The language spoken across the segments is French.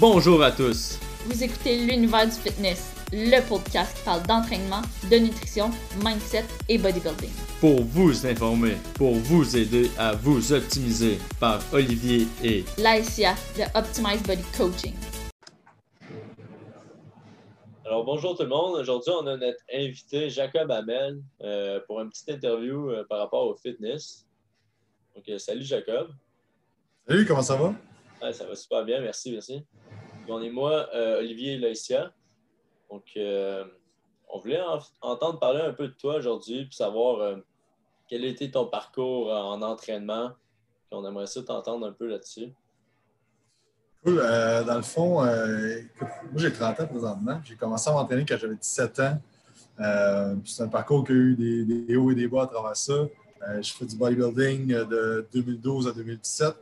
Bonjour à tous. Vous écoutez l'univers du fitness, le podcast qui parle d'entraînement, de nutrition, mindset et bodybuilding. Pour vous informer, pour vous aider à vous optimiser par Olivier et Laïcia de Optimize Body Coaching. Alors bonjour tout le monde. Aujourd'hui, on a notre invité Jacob Hamel euh, pour une petite interview euh, par rapport au fitness. Donc, euh, salut Jacob. Salut, comment ça va? Ouais, ça va super bien, merci, merci. On est moi, euh, Olivier et Laïcia. Donc, euh, on voulait en- entendre parler un peu de toi aujourd'hui, puis savoir euh, quel était ton parcours en entraînement. On aimerait ça t'entendre un peu là-dessus. Cool. Dans le fond, moi j'ai 30 ans présentement. J'ai commencé à m'entraîner quand j'avais 17 ans. C'est un parcours qui a eu des, hauts et des bas à travers ça. Je fais du bodybuilding de 2012 à 2017.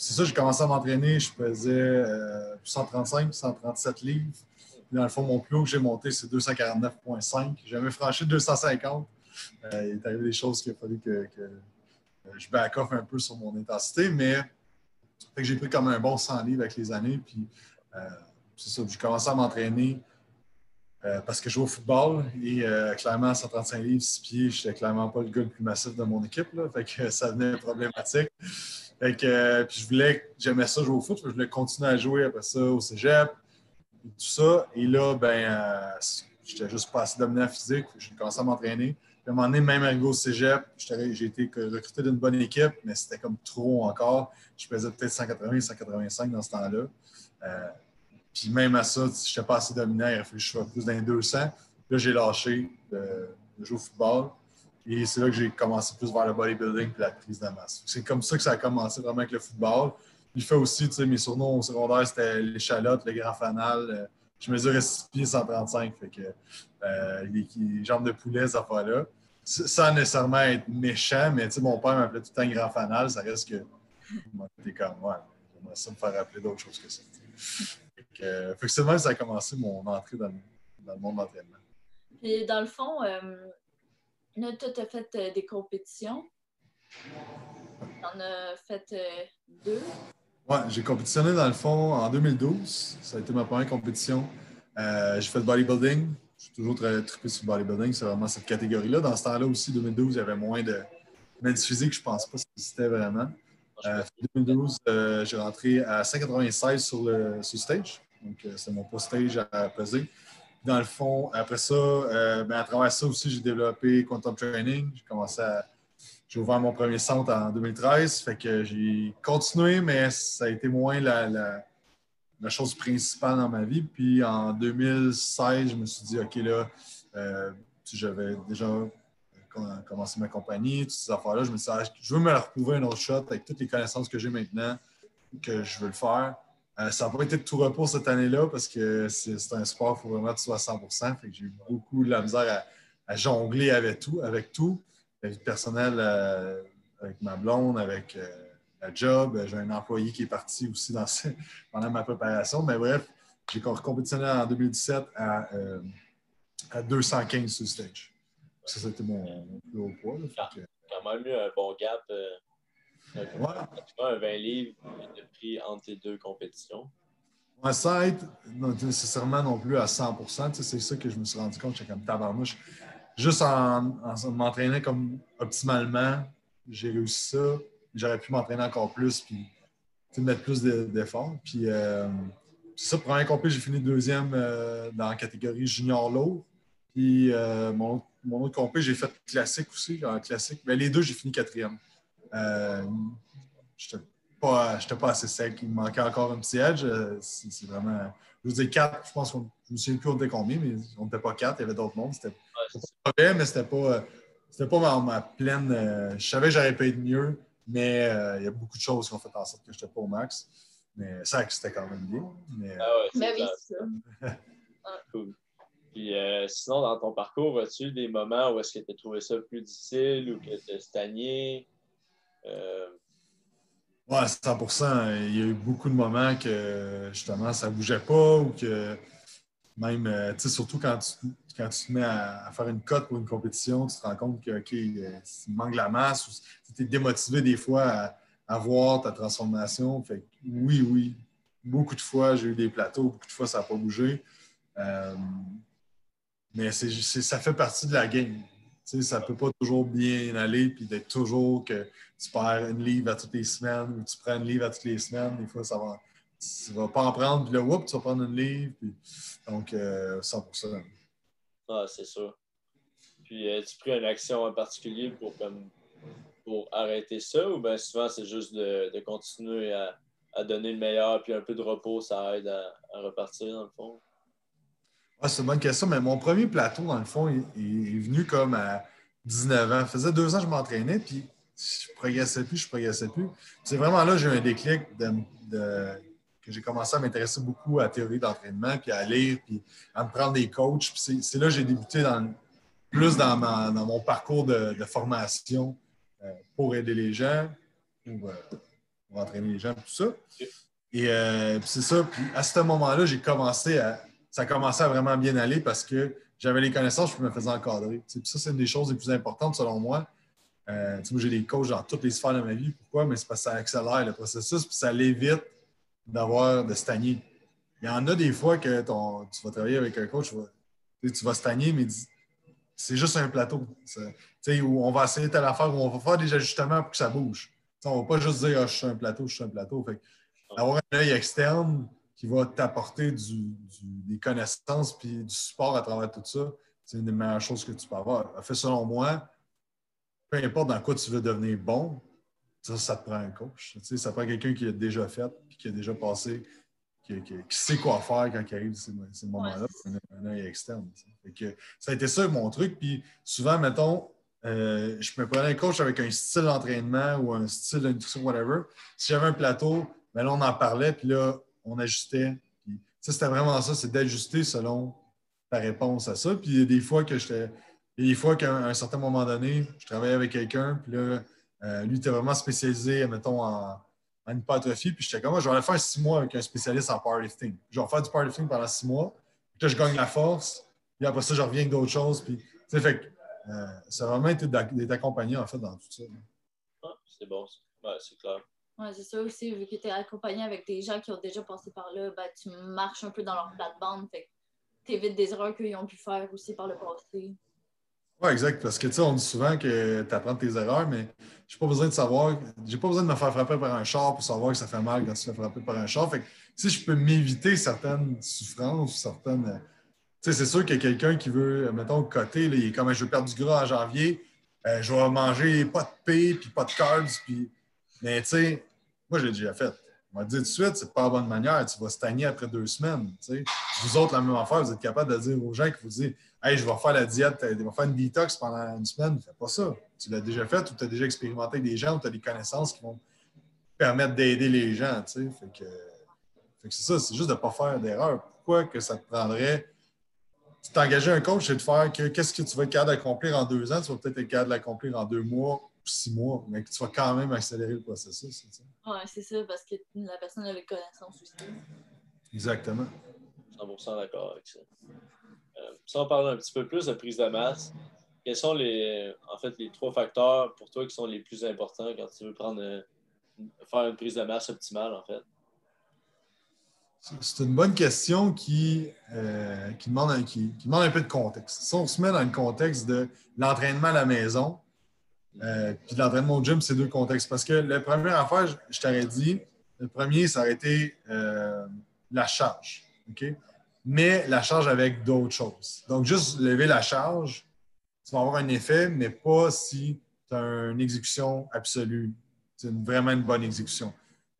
C'est ça, j'ai commencé à m'entraîner. Je euh, 135, 137 livres. Puis dans le fond, mon plus haut que j'ai monté, c'est 249,5. J'ai franchi 250. Euh, il est arrivé des choses qu'il a fallu que, euh, je back off un peu sur mon intensité, mais j'ai pris comme un bon 100 livres avec les années. Puis, euh, c'est ça, j'ai commencé à m'entraîner euh, parce que je joue au football. Et euh, clairement, à 135 livres, 6 pieds, je n'étais clairement pas le gars le plus massif de mon équipe. Fait que ça devenait problématique. Fait que, euh, puis je voulais, j'aimais ça jouer au foot. Je voulais continuer à jouer après ça au cégep et tout ça. Et là, ben, j'étais juste pas assez dominant physique. J'ai commencé à m'entraîner. À un moment donné, même arrivé au cégep, j'ai été recruté d'une bonne équipe, mais c'était comme trop encore. Je pesais peut-être 180, 185 dans ce temps-là. Euh, puis même à ça, je n'étais pas assez dominant, il aurait fallu que je sois plus les 200. Là, j'ai lâché de, de jouer au football. Et c'est là que j'ai commencé plus vers le bodybuilding et la prise de masse. C'est comme ça que ça a commencé vraiment avec le football. Je fais aussi, tu sais, mes surnoms au secondaire, c'était l'échalote, le grand fanal. Euh, Je mesurais 6 pieds 135. Fait que euh, les, jambes de poulet, cette affaire-là. S- Sans nécessairement être méchant, mais tu sais, mon père m'appelait tout le temps grand fanal. Ça reste que t'es comme, ouais, j'aimerais ça me faire rappeler d'autres choses que ça. Tu que, euh, fait que c'est de même que ça a commencé mon entrée dans, le- dans le monde de l'entraînement. Puis dans le fond, euh, là, tu as fait euh, des compétitions. T'en as fait euh, deux. Ouais, j'ai compétitionné dans le fond en 2012. Ça a été ma première compétition. Euh, j'ai fait le bodybuilding. J'ai toujours très trippé sur le bodybuilding. C'est vraiment cette catégorie-là. Dans ce temps-là aussi, 2012, il y avait moins de médecine physique. Je pense pas que ça existait vraiment. Euh, 2012, euh, j'ai rentré à 196 sur le, sur le stage. Donc, euh, c'est mon post stage à peser. Dans le fond, après ça, euh, ben, à travers ça aussi, j'ai développé Quantum Training. J'ai commencé. J'ai ouvert mon premier centre en 2013. Fait que j'ai continué, mais ça a été moins la, la- chose principale dans ma vie. Puis en 2016, je me suis dit, OK, là, euh, j'avais déjà com- commencé ma compagnie, toutes ces affaires-là. Je me suis dit, ah, je veux me retrouver un autre shot avec toutes les connaissances que j'ai maintenant, que je veux le faire. Euh, ça n'a pas été de tout repos cette année-là parce que c'est un sport, il faut vraiment que tu sois à 100 Fait que j'ai eu beaucoup de la misère à, à jongler avec tout, avec tout. La vie personnelle euh, avec ma blonde, avec euh, la job. J'ai un employé qui est parti aussi dans ce- pendant ma préparation. Mais bref, j'ai compétitionné en 2017 à, euh, à 215 sur le stage. Ça, c'était mon, mon plus haut poids. là. Que- quand même eu un bon gap. Ouais. un 20 livres de prix entre tes deux compétitions. Ouais, sans être nécessairement non plus à 100 tu sais, c'est ça que je me suis rendu compte. J'étais comme tabarnouche. Juste en, en m'entraînant comme optimalement, j'ai réussi ça. J'aurais pu m'entraîner encore plus puis mettre plus de- d'efforts. Puis euh, c'est ça, première compé, j'ai fini deuxième euh, dans la catégorie junior lourd. Puis euh, mon, autre- mon autre compé, j'ai fait classique aussi, en classique. Mais les deux, j'ai fini quatrième. Euh, j'étais pas, j'étais pas assez sec. Il me manquait encore un petit edge. Euh, C'est vraiment. Je vous dis quatre, je pense qu'on. Je me souviens plus on était combien, mais on n'était pas quatre, il y avait d'autres mondes. C'était pas mauvais, mais c'était pas. euh, C'était pas ma, ma pleine. euh, je savais que j'aurais pu être mieux, mais euh, il y a beaucoup de choses qui ont fait en sorte que je n'étais pas au max. Mais ça, c'était quand même bien. Mais, Ah ouais, c'est oui, ça. c'est ça. Cool. Puis euh, sinon, dans ton parcours, as-tu des moments où est-ce que tu as trouvé ça plus difficile ou que tu as stagné? Euh, Ouais, 100% Il y a eu beaucoup de moments que justement ça ne bougeait pas ou que même, euh, tu sais, surtout quand tu, quand tu te mets à, faire une cote pour une compétition, tu te rends compte que, OK, euh, il manque la masse ou tu es démotivé des fois à, voir ta transformation. Fait que oui, oui, beaucoup de fois, j'ai eu des plateaux, beaucoup de fois, ça n'a pas bougé. Mais ça fait partie de la game. Ça ne peut pas toujours bien aller, puis d'être toujours que tu perds une livre à toutes les semaines ou tu prends une livre à toutes les semaines. Des fois, ça va, ne vas pas en prendre, puis là, whoop, tu vas prendre une livre. donc, euh, 100 Ah, c'est sûr. Puis, as-tu pris une action en particulier pour, pour arrêter ça ou bien souvent c'est juste de, continuer à, donner le meilleur, puis un peu de repos, ça aide à, repartir dans le fond? Ah, c'est une bonne question, mais mon premier plateau, dans le fond, est, venu comme à 19 ans. Ça faisait deux ans que je m'entraînais, puis je progressais plus, je progressais plus. C'est vraiment là que j'ai eu un déclic de, que j'ai commencé à m'intéresser beaucoup à la théorie d'entraînement, puis à lire, puis à me prendre des coachs. c'est là que j'ai débuté dans, plus dans, mon parcours de, formation euh, pour aider les gens, pour, euh, entraîner les gens, tout ça. Et euh, c'est ça. Puis à ce moment-là, j'ai commencé à. Ça a commencé à vraiment bien aller parce que j'avais les connaissances, je me faisais encadrer. Puis ça, c'est une des choses les plus importantes selon moi. moi, j'ai des coachs dans toutes les sphères de ma vie. Pourquoi? Mais c'est parce que ça accélère le processus, puis ça l'évite d'avoir de stagner. Il y en a des fois que ton, tu vas travailler avec un coach, tu vas, tu vas stagner, mais c'est juste un plateau. Où on va essayer telle affaire, où on va faire des ajustements pour que ça bouge. on ne va pas juste dire ah, je suis un plateau, je suis un plateau. Fait, avoir un œil externe qui va t'apporter des connaissances et du support à travers tout ça, c'est une des meilleures choses que tu peux avoir. Fait, selon moi, peu importe dans quoi tu veux devenir bon, ça, ça te prend un coach. Ça prend quelqu'un qui a déjà fait et qui a déjà passé qui, sait quoi faire quand il arrive ces, ces moments-là, un, œil externe. ça a été ça mon truc. Puis souvent, mettons, euh, je me prenais un coach avec un style d'entraînement ou un style de nutrition, whatever. Si j'avais un plateau, ben là, on en parlait, puis là, on ajustait. Puis, c'était vraiment ça, c'est d'ajuster selon ta réponse à ça. Puis il y a des fois que j'étais. Des fois qu'à un certain moment donné, je travaillais avec quelqu'un, puis là, euh, lui était vraiment spécialisé, mettons, en, en hypertrophie. Puis j'étais comme, je vais aller faire six mois avec un spécialiste en powerlifting. Je vais faire du powerlifting pendant six mois. Puis là, je gagne la force. Puis après ça, je reviens avec d'autres choses. Puis, fait euh, ça a vraiment été d'être accompagné, en fait, dans tout ça. Ah, c'est bon. C'est clair. Oui, c'est ça aussi, vu que tu es accompagné avec des gens qui ont déjà passé par là, ben, tu marches un peu dans leur plate-bande. Fait tu évites des erreurs qu'ils ont pu faire aussi par le passé. Oui, exact. Parce que tu sais, on dit souvent que tu apprends tes erreurs, mais j'ai pas besoin de savoir, j'ai pas besoin de me faire frapper par un char pour savoir que ça fait mal quand tu te fais frapper par un char. Fait que si je peux m'éviter certaines souffrances, certaines. Euh, tu sais, c'est sûr que quelqu'un qui veut, mettons, côté, il est comme je veux perdre du gras en janvier, euh, je vais manger pas de paix, puis pas de carbs, puis. Mais tu sais, moi, j'ai déjà fait. On te dire tout de suite, c'est pas la bonne manière. Tu vas stagner après deux semaines. sais. Vous autres, la même affaire, vous êtes capable de dire aux gens qui vous disent Hey, je vais faire la diète, je vais faire une détox pendant une semaine. Fais pas ça. Tu l'as déjà fait ou tu as déjà expérimenté avec des gens ou tu as des connaissances qui vont permettre d'aider les gens. Fait que, c'est ça, c'est juste de ne pas faire d'erreur. Pourquoi que ça te prendrait? Tu t'engager un coach, c'est de faire que qu'est-ce que tu vas être capable d'accomplir en deux ans, tu vas peut-être être capable d'accomplir en deux mois six mois, mais que tu vas quand même accélérer le processus. Oui, c'est ça, parce que la personne a les connaissances aussi. Exactement. 100% d'accord avec ça. Euh, si on parle un petit peu plus de prise de masse, quels sont les, en fait, les trois facteurs pour toi qui sont les plus importants quand tu veux prendre, euh, faire une prise de masse optimale, en fait? C'est une bonne question qui, euh, qui, demande un, qui, demande un peu de contexte. Si on se met dans le contexte de l'entraînement à la maison, puis l'entraînement au gym, c'est deux contextes. Parce que la première affaire, je, je t'aurais dit, le premier, ça aurait été la charge. Mais la charge avec d'autres choses. Donc, juste lever la charge, tu vas avoir un effet, mais pas si tu as une exécution absolue. C'est vraiment une bonne exécution.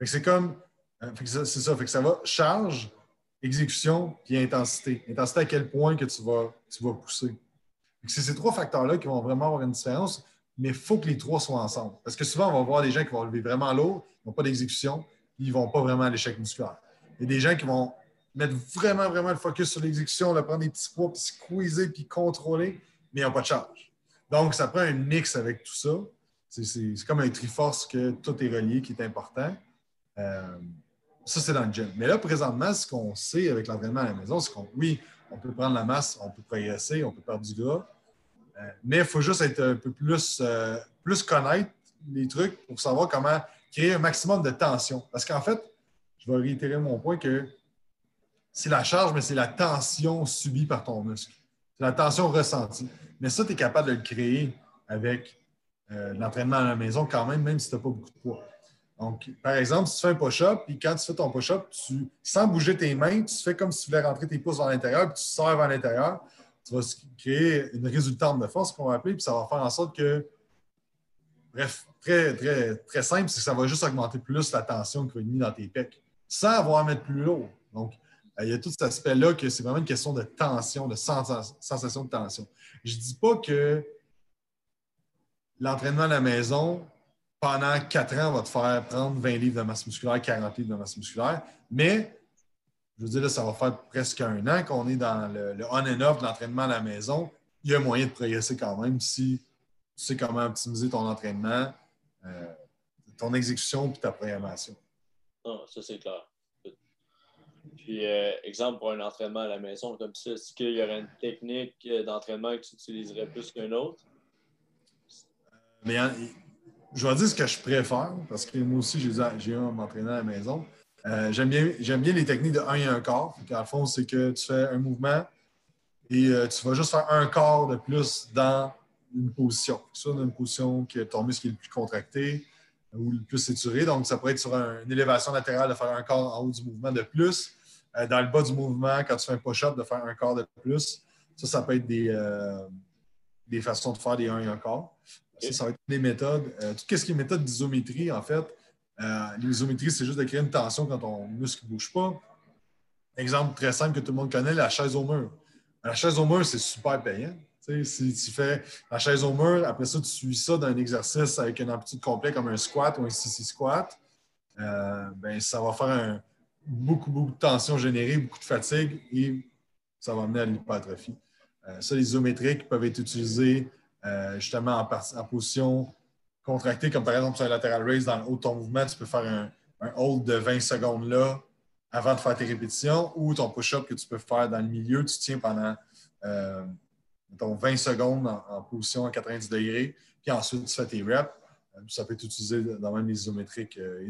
C'est comme, euh, c'est ça, fait que ça va charge, exécution, puis intensité. Intensité à quel point que tu vas, tu vas pousser. C'est ces trois facteurs-là qui vont vraiment avoir une différence, mais il faut que les trois soient ensemble. Parce que souvent, on va voir des gens qui vont lever vraiment lourd, ils n'ont pas d'exécution, ils ne vont pas vraiment à l'échec musculaire. Il y a des gens qui vont mettre vraiment, vraiment le focus sur l'exécution, prendre des petits poids, puis squeezer, puis contrôler, mais ils n'ont pas de charge. Donc, ça prend un mix avec tout ça. C'est comme un triforce que tout est relié, qui est important. Euh, ça, c'est dans le gym. Mais là, présentement, ce qu'on sait avec l'entraînement à la maison, c'est qu'on, oui, on peut prendre la masse, on peut progresser, on peut perdre du gras, mais il faut juste être un peu plus, euh, plus connaître les trucs pour savoir comment créer un maximum de tension. Parce qu'en fait, je vais réitérer mon point que c'est la charge, mais c'est la tension subie par ton muscle. C'est la tension ressentie. Mais ça, tu es capable de le créer avec euh, l'entraînement à la maison quand même, même si tu n'as pas beaucoup de poids. Donc, par exemple, si tu fais un push-up, puis quand tu fais ton push-up, tu, sans bouger tes mains, tu fais comme si tu voulais rentrer tes pouces vers l'intérieur, puis tu sors vers l'intérieur. Tu vas créer une résultante de force qu'on va appeler, puis ça va faire en sorte que, bref, très, très, très simple, c'est que ça va juste augmenter plus la tension que va être mise dans tes pecs, sans avoir à mettre plus lourd. Donc, euh, il y a tout cet aspect-là que c'est vraiment une question de tension, de sensation de tension. Je ne dis pas que l'entraînement à la maison, pendant quatre ans, va te faire prendre 20 livres de masse musculaire, 40 livres de masse musculaire. Mais, je veux dire, là, ça va faire presque un an qu'on est dans le, on and off de l'entraînement à la maison. Il y a moyen de progresser quand même si tu sais comment optimiser ton entraînement, euh, ton exécution et ta programmation. Non, ça, c'est clair. Puis, euh, exemple, pour un entraînement à la maison comme ça, est-ce qu'il y aurait une technique euh, d'entraînement que tu utiliserais plus qu'une autre? Mais je vais dire ce que je préfère, parce que moi aussi, j'ai eu à m'entraîner à la maison. Euh, j'aime bien, bien, les techniques de 1 et 1 quart. En fond, c'est que tu fais un mouvement et euh, tu vas juste faire un quart de plus dans une position. Soit dans une position que ton muscle est le plus contracté ou le plus étiré. Donc, ça pourrait être sur une élévation latérale de faire un quart en haut du mouvement de plus. Euh, dans le bas du mouvement, quand tu fais un push-up, de faire un quart de plus. Ça, ça peut être des, des façons de faire des 1 et 1 quart. Ça, ça va être des méthodes. Tout ce qui est méthode d'isométrie, en fait, l'isométrie, c'est juste de créer une tension quand ton muscle ne bouge pas. Exemple très simple que tout le monde connaît, la chaise au mur. La chaise au mur, c'est super payant. si tu fais la chaise au mur, après ça, tu suis ça d'un exercice avec une amplitude complète comme un squat ou un CC squat, euh, ben, ça va faire beaucoup, beaucoup de tension générée, beaucoup de fatigue et ça va amener à l'hypertrophie. ça, les isométriques peuvent être utilisés euh, justement en, position contractée, comme par exemple sur un lateral raise dans le haut de ton mouvement, tu peux faire un, hold de 20 secondes là avant de faire tes répétitions ou ton push-up que tu peux faire dans le milieu, tu tiens pendant euh, 20 secondes en, position à 90 degrés, puis ensuite tu fais tes reps. Euh, ça peut être utilisé dans même les isométriques. Euh,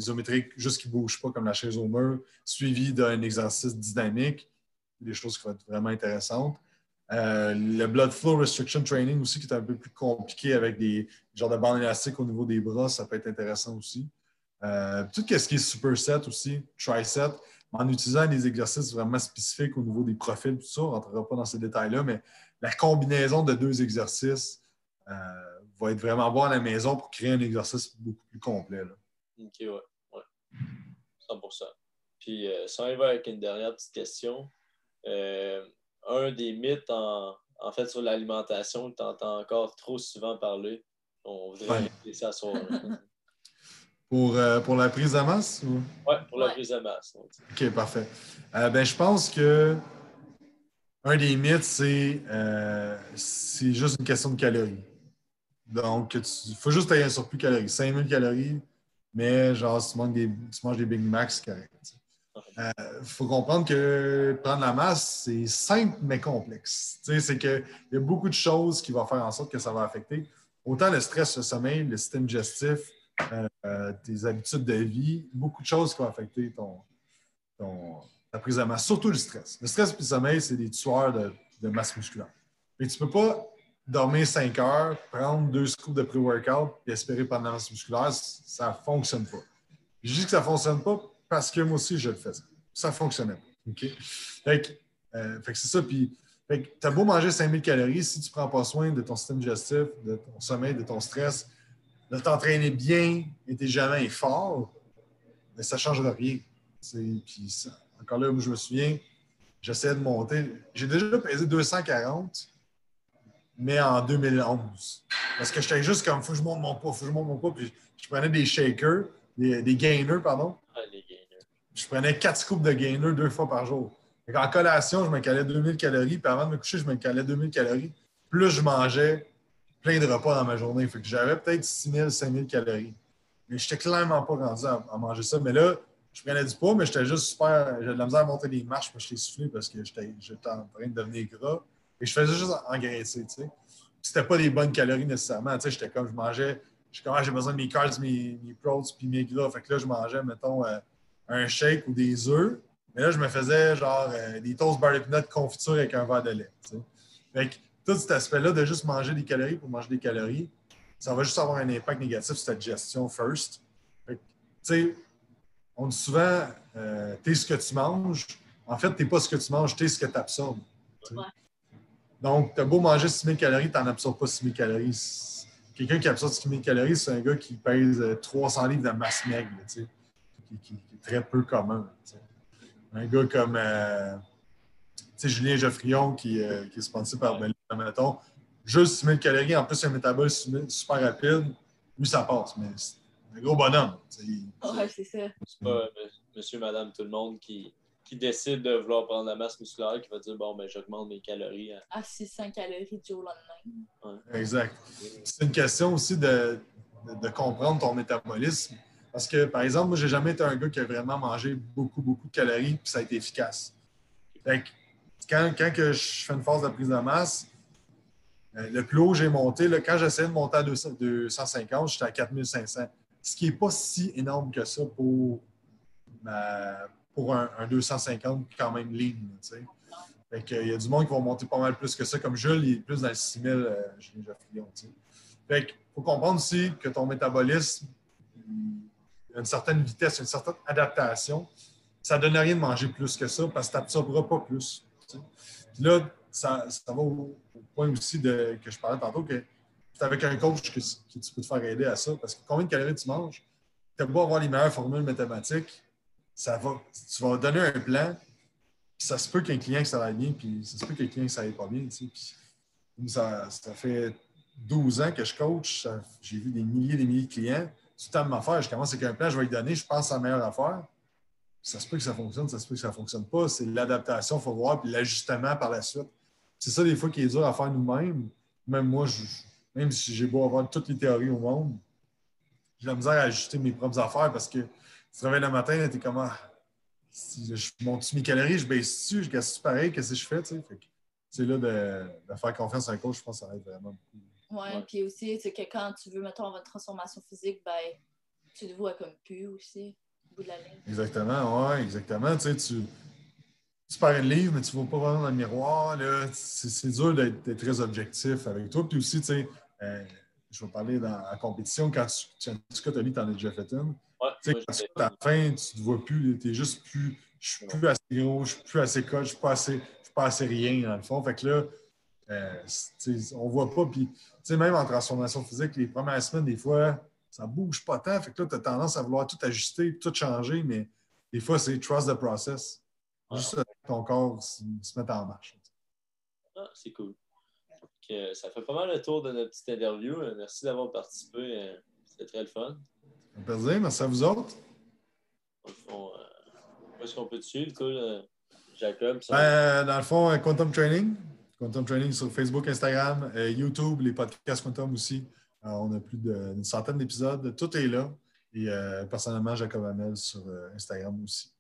juste qui ne bougent pas comme la chaise au mur, suivi d'un exercice dynamique, des choses qui vont être vraiment intéressantes. Euh, le blood flow restriction training aussi, qui est un peu plus compliqué avec des genres de bandes élastiques au niveau des bras, ça peut être intéressant aussi. Euh, tout ce qui est superset aussi, tricep, en utilisant des exercices vraiment spécifiques au niveau des profils, tout ça, on ne rentrera pas dans ces détails-là, mais la combinaison de deux exercices euh, va être vraiment bon à la maison pour créer un exercice beaucoup plus complet. OK, ouais. ouais. 100 Puis, ça, on y va avec une dernière petite question un des mythes en, fait sur l'alimentation que tu entends encore trop souvent parler. On voudrait ouais. ça sur. pour, euh, pour la prise de masse? Ou... Oui, pour la prise de masse. OK, parfait. Euh, ben, je pense que un des mythes, c'est euh, c'est juste une question de calories. Donc, il faut juste avoir un surplus calories. 5000 calories, mais genre, si tu manges des, tu manges des Big Macs, c'est correct. Il euh, faut comprendre que prendre la masse, c'est simple mais complexe. C'est qu'il y a beaucoup de choses qui vont faire en sorte que ça va affecter autant le stress, le sommeil, le système digestif, euh, tes habitudes de vie, beaucoup de choses qui vont affecter ton, ta prise de masse, surtout le stress. Le stress et le sommeil, c'est des tueurs de, masse musculaire. Mais tu ne peux pas dormir 5 heures, prendre deux scoops de pré-workout et espérer prendre la masse musculaire, ça ne fonctionne pas. Je dis que ça ne fonctionne pas parce que moi aussi, je le faisais. Ça fonctionnait pas. Fait euh, c'est ça. Puis, tu as beau manger 5000 calories, si tu ne prends pas soin de ton système digestif, de ton sommeil, de ton stress, de t'entraîner bien et t'es jamais fort, mais ça ne changera rien. Puis encore là, je me souviens, j'essayais de monter. J'ai déjà pesé 240, mais en 2011. Parce que j'étais juste comme, faut que je monte mon poids, faut que je monte mon poids. Puis je prenais des shakers, des, des gainers, pardon. Ah, je prenais quatre scoops de gainer deux fois par jour. en collation, je me calais 2000 calories, puis avant de me coucher, je me calais 2000 calories. Plus je mangeais plein de repas dans ma journée. Fait que j'avais peut-être 6000, 5000 calories. Mais je n'étais clairement pas rendu à, manger ça. Mais là, je prenais du poids, mais j'étais juste super. J'avais de la misère à monter des marches, puis j'étais soufflé parce que j'étais en train de devenir gras. Et je faisais juste engraisser, tu sais. C'était pas des bonnes calories nécessairement. Tu sais, j'étais comme, je mangeais, j'ai besoin de mes carbs, mes, mes puis mes gras. Fait que là, je mangeais, mettons, euh, un shake ou des œufs. Mais là, je me faisais genre euh, des toasts beurre de confiture avec un verre de lait. Fait que tout cet aspect-là de juste manger des calories pour manger des calories, ça va juste avoir un impact négatif sur ta digestion first. Fait tu sais, on dit souvent, euh, t'es ce que tu manges. En fait, t'es pas ce que tu manges, t'es ce que tu absorbes. Donc, t'as beau manger 6000 calories, t'en absorbes pas 6000 calories. Quelqu'un qui absorbe 6000 calories, c'est un gars qui pèse euh, 300 livres de masse maigre, qui, qui- qui est très peu commun. Un gars comme euh, tu sais, Julien Geoffrion, qui, euh, qui est sponsor par Belly, mettons, juste 6000 calories, en plus un métabolisme super rapide, lui, ça passe. Mais c'est un gros bonhomme. Il- Ouais, c'est ça. C'est pas euh, monsieur, madame, tout le monde qui, qui décide de vouloir prendre la masse musculaire qui va dire bon, ben, j'augmente mes calories. à- À 600 calories du jour au lendemain. Exact. C'est une question aussi de, de- de comprendre ton métabolisme. Parce que, par exemple, moi, j'ai jamais été un gars qui a vraiment mangé beaucoup, beaucoup de calories, puis ça a été efficace. Fait que quand, quand que je fais une phase de prise de masse, euh, le plus haut j'ai monté, quand j'essayais de monter à 200 250, j'étais à 4500. Ce qui n'est pas si énorme que ça pour, ma- pour un, un 250 quand même sais. Fait que, il y a du monde qui va monter pas mal plus que ça, comme Jules, il est plus dans le 6000, euh, Julien. Fait que, faut comprendre aussi que ton métabolisme, il une certaine vitesse, une certaine adaptation. Ça ne donne rien de manger plus que ça parce que tu n'absorberas pas plus. là, ça, ça va au, point aussi de, que je parlais tantôt, que c'est avec un coach que, tu peux te faire aider à ça. Parce que combien de calories tu manges, tu as beau avoir les meilleures formules mathématiques, ça va, tu vas donner un plan, puis ça se peut qu'un client que ça aille bien, puis ça se peut qu'un client que ça aille pas bien. Puis ça, ça fait 12 ans que je coach, j'ai vu des milliers et des milliers de clients. Tout le temps de m'affaire, je commence avec un plan, je vais lui donner, je pense à la meilleure affaire. Ça se peut que ça fonctionne, ça se peut que ça ne fonctionne pas. C'est l'adaptation, il faut voir, puis l'ajustement par la suite. C'est ça, des fois, qui est dur à faire nous-mêmes. Même moi, même si j'ai beau avoir toutes les théories au monde, j'ai la misère à ajuster mes propres affaires parce que tu te réveilles le matin, tu es comme ah, si je monte mes calories, je baisse dessus, je gasse pareil, qu'est-ce que je fais? tu sais? C'est là de, faire confiance à un coach, je pense que ça aide vraiment beaucoup. Ouais, Ouais. puis aussi, c'est que quand tu veux, mettons, avoir une transformation physique, ben, tu te vois comme pu aussi, au bout de la ligne. Exactement, oui, exactement. Tu sais, tu, une livre, mais tu ne vas pas vraiment dans le miroir. là. C'est c'est dur d'être d'être très objectif avec toi. Puis aussi, tu sais, euh, je vais parler dans la compétition, quand tu, tu, cas, tu as dit que tu en as déjà fait une. Ouais, Tu sais, moi, quand tu la fin, tu ne te vois plus, tu es juste plus, je suis plus assez gros, je suis plus assez coach, je suis pas assez, je suis pas assez rien dans le fond. Fait que là, euh, c'est- tu sais, on voit pas. Puis, sais, même en transformation physique, les premières semaines, des fois, ça bouge pas tant. Fait que là, tu as tendance à vouloir tout ajuster, tout changer, mais des fois, c'est trust the process. Juste que ton corps se, se mette en marche. Ah, c'est cool. Donc, euh, ça fait pas mal le tour de notre petite interview. Euh, Merci d'avoir participé. euh, C'était très le fun. Un plaisir, merci à vous autres. Le fond, euh, où est-ce qu'on peut te suivre, toi, Jacob? ça- Ben, dans le fond, Quantum Training. Quantum Training sur Facebook, Instagram, euh, YouTube, les podcasts Quantum aussi. Euh, on a plus d'une centaine d'épisodes. Tout est là. Et euh, personnellement, Jacob Hamel sur euh, Instagram aussi.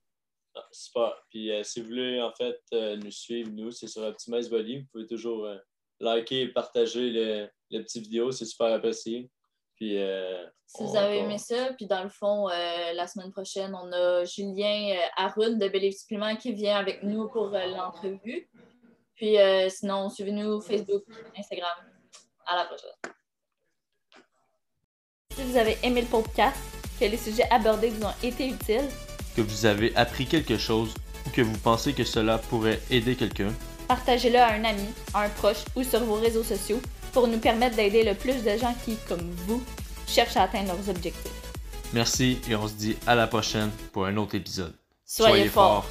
Ah, super. Puis euh, si vous voulez en fait euh, nous suivre, nous, c'est sur Optimize Body. Vous pouvez toujours euh, liker et partager le, le petit vidéo, c'est super apprécié. Puis euh, Si vous avez on- aimé ça, puis dans le fond, euh, la semaine prochaine, on a Julien Haroun de Believe Supplement qui vient avec nous pour euh, l'entrevue. Puis euh, sinon, suivez-nous Facebook, Instagram. À la prochaine. Si vous avez aimé le podcast, que les sujets abordés vous ont été utiles, Que vous avez appris quelque chose ou que vous pensez que cela pourrait aider quelqu'un, partagez-le à un ami, à un proche ou sur vos réseaux sociaux pour nous permettre d'aider le plus de gens qui, comme vous, cherchent à atteindre leurs objectifs. merci et on se dit à la prochaine pour un autre épisode. Soyez, forts.